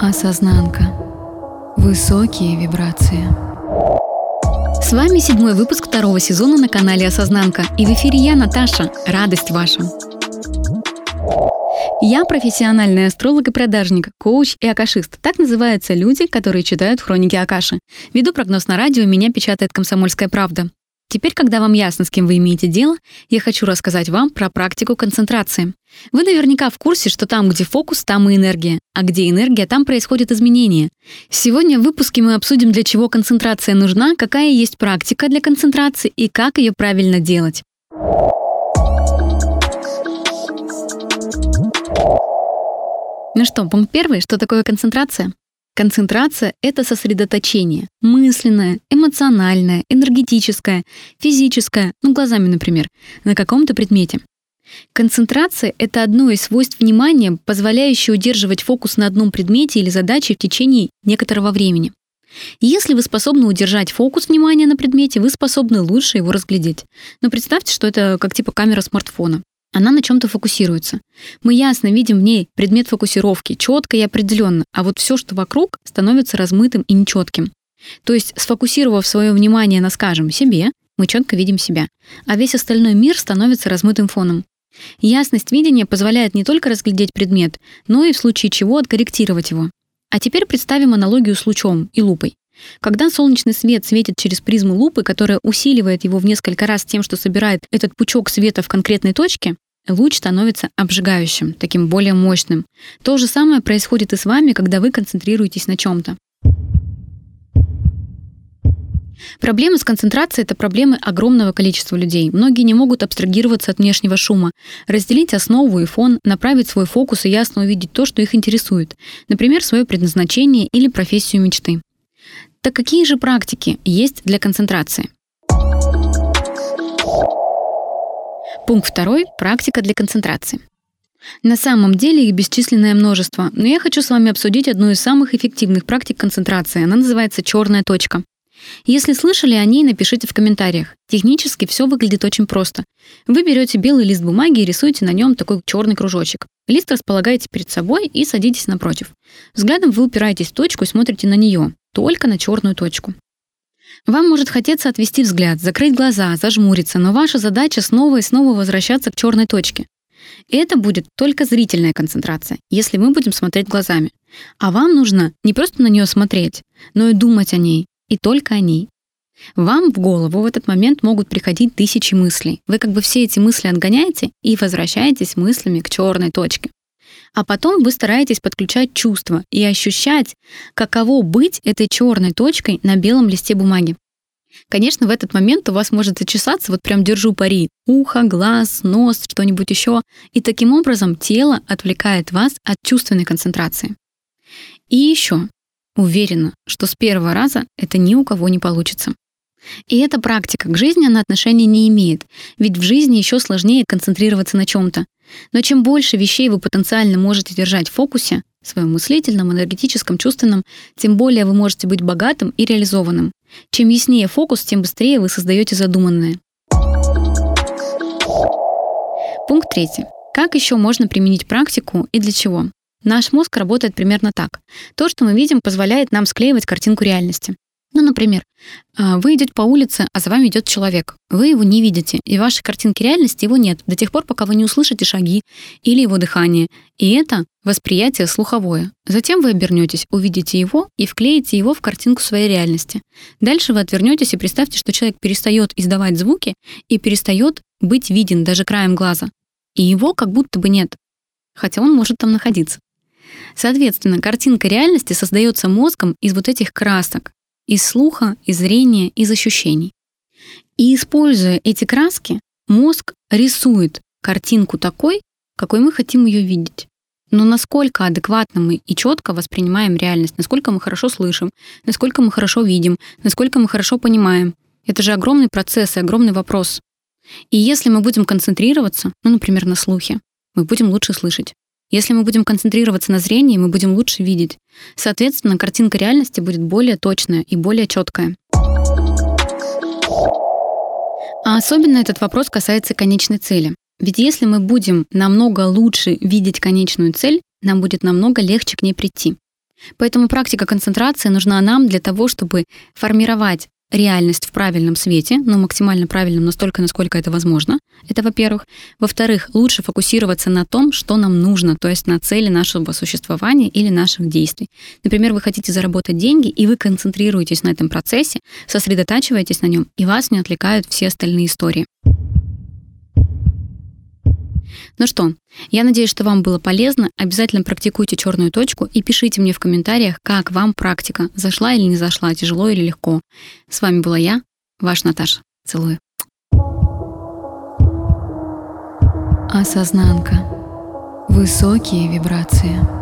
Осознанка. Высокие вибрации. С вами седьмой выпуск второго сезона на канале Осознанка. И в эфире я, Наташа. Радость ваша. Я профессиональный астролог и продажник, коуч и акашист. Так называются люди, которые читают хроники Акаши. Веду прогноз на радио, меня печатает «Комсомольская правда». Теперь, когда вам ясно, с кем вы имеете дело, я хочу рассказать вам про практику концентрации. Вы наверняка в курсе, что там, где фокус, там и энергия, а где энергия, там происходят изменения. Сегодня в выпуске мы обсудим, для чего концентрация нужна, какая есть практика для концентрации и как ее правильно делать. Ну что, пункт первый, что такое концентрация? Концентрация — это сосредоточение. Мысленное, эмоциональное, энергетическое, физическое, ну, глазами, например, на каком-то предмете. Концентрация — это одно из свойств внимания, позволяющее удерживать фокус на одном предмете или задаче в течение некоторого времени. Если вы способны удержать фокус внимания на предмете, вы способны лучше его разглядеть. Но представьте, что это как типа камера смартфона. Она на чем-то фокусируется. Мы ясно видим в ней предмет фокусировки, четко и определенно, а вот все, что вокруг, становится размытым и нечетким. То есть, сфокусировав свое внимание на, скажем, себе, мы четко видим себя, а весь остальной мир становится размытым фоном. Ясность видения позволяет не только разглядеть предмет, но и в случае чего откорректировать его. А теперь представим аналогию с лучом и лупой. Когда солнечный свет светит через призму лупы, которая усиливает его в несколько раз тем, что собирает этот пучок света в конкретной точке, луч становится обжигающим, таким более мощным. То же самое происходит и с вами, когда вы концентрируетесь на чем-то. Проблемы с концентрацией — это проблемы огромного количества людей. Многие не могут абстрагироваться от внешнего шума, разделить основу и фон, направить свой фокус и ясно увидеть то, что их интересует, например, свое предназначение или профессию мечты. Так какие же практики есть для концентрации? Пункт второй – практика для концентрации. На самом деле их бесчисленное множество, но я хочу с вами обсудить одну из самых эффективных практик концентрации. Она называется черная точка. Если слышали о ней, напишите в комментариях. Технически все выглядит очень просто. Вы берете белый лист бумаги и рисуете на нем такой черный кружочек. Лист располагаете перед собой и садитесь напротив. Взглядом вы упираетесь в точку и смотрите на нее, только на черную точку. Вам может хотеться отвести взгляд, закрыть глаза, зажмуриться, но ваша задача снова и снова возвращаться к черной точке. Это будет только зрительная концентрация, если мы будем смотреть глазами. А вам нужно не просто на нее смотреть, но и думать о ней, и только о ней. Вам в голову в этот момент могут приходить тысячи мыслей. Вы как бы все эти мысли отгоняете и возвращаетесь мыслями к черной точке. А потом вы стараетесь подключать чувства и ощущать, каково быть этой черной точкой на белом листе бумаги. Конечно, в этот момент у вас может зачесаться, вот прям держу пари, ухо, глаз, нос, что-нибудь еще. И таким образом тело отвлекает вас от чувственной концентрации. И еще, уверена, что с первого раза это ни у кого не получится. И эта практика к жизни она отношения не имеет, ведь в жизни еще сложнее концентрироваться на чем-то. Но чем больше вещей вы потенциально можете держать в фокусе, своем мыслительном, энергетическом, чувственном, тем более вы можете быть богатым и реализованным. Чем яснее фокус, тем быстрее вы создаете задуманное. Пункт третий. Как еще можно применить практику и для чего? Наш мозг работает примерно так. То, что мы видим, позволяет нам склеивать картинку реальности. Ну, например, а, вы идете по улице, а за вами идет человек. Вы его не видите, и в вашей картинке реальности его нет до тех пор, пока вы не услышите шаги или его дыхание. И это восприятие слуховое. Затем вы обернетесь, увидите его и вклеите его в картинку своей реальности. Дальше вы отвернетесь и представьте, что человек перестает издавать звуки и перестает быть виден даже краем глаза. И его как будто бы нет, хотя он может там находиться. Соответственно, картинка реальности создается мозгом из вот этих красок, из слуха, из зрения, из ощущений. И используя эти краски, мозг рисует картинку такой, какой мы хотим ее видеть. Но насколько адекватно мы и четко воспринимаем реальность, насколько мы хорошо слышим, насколько мы хорошо видим, насколько мы хорошо понимаем. Это же огромный процесс и огромный вопрос. И если мы будем концентрироваться, ну, например, на слухе, мы будем лучше слышать. Если мы будем концентрироваться на зрении, мы будем лучше видеть. Соответственно, картинка реальности будет более точная и более четкая. А особенно этот вопрос касается конечной цели. Ведь если мы будем намного лучше видеть конечную цель, нам будет намного легче к ней прийти. Поэтому практика концентрации нужна нам для того, чтобы формировать реальность в правильном свете, но максимально правильном настолько, насколько это возможно. Это во-первых. Во-вторых, лучше фокусироваться на том, что нам нужно, то есть на цели нашего существования или наших действий. Например, вы хотите заработать деньги, и вы концентрируетесь на этом процессе, сосредотачиваетесь на нем, и вас не отвлекают все остальные истории. Ну что, я надеюсь, что вам было полезно. Обязательно практикуйте черную точку и пишите мне в комментариях, как вам практика. Зашла или не зашла, тяжело или легко. С вами была я, ваш Наташа. Целую. Осознанка. Высокие вибрации.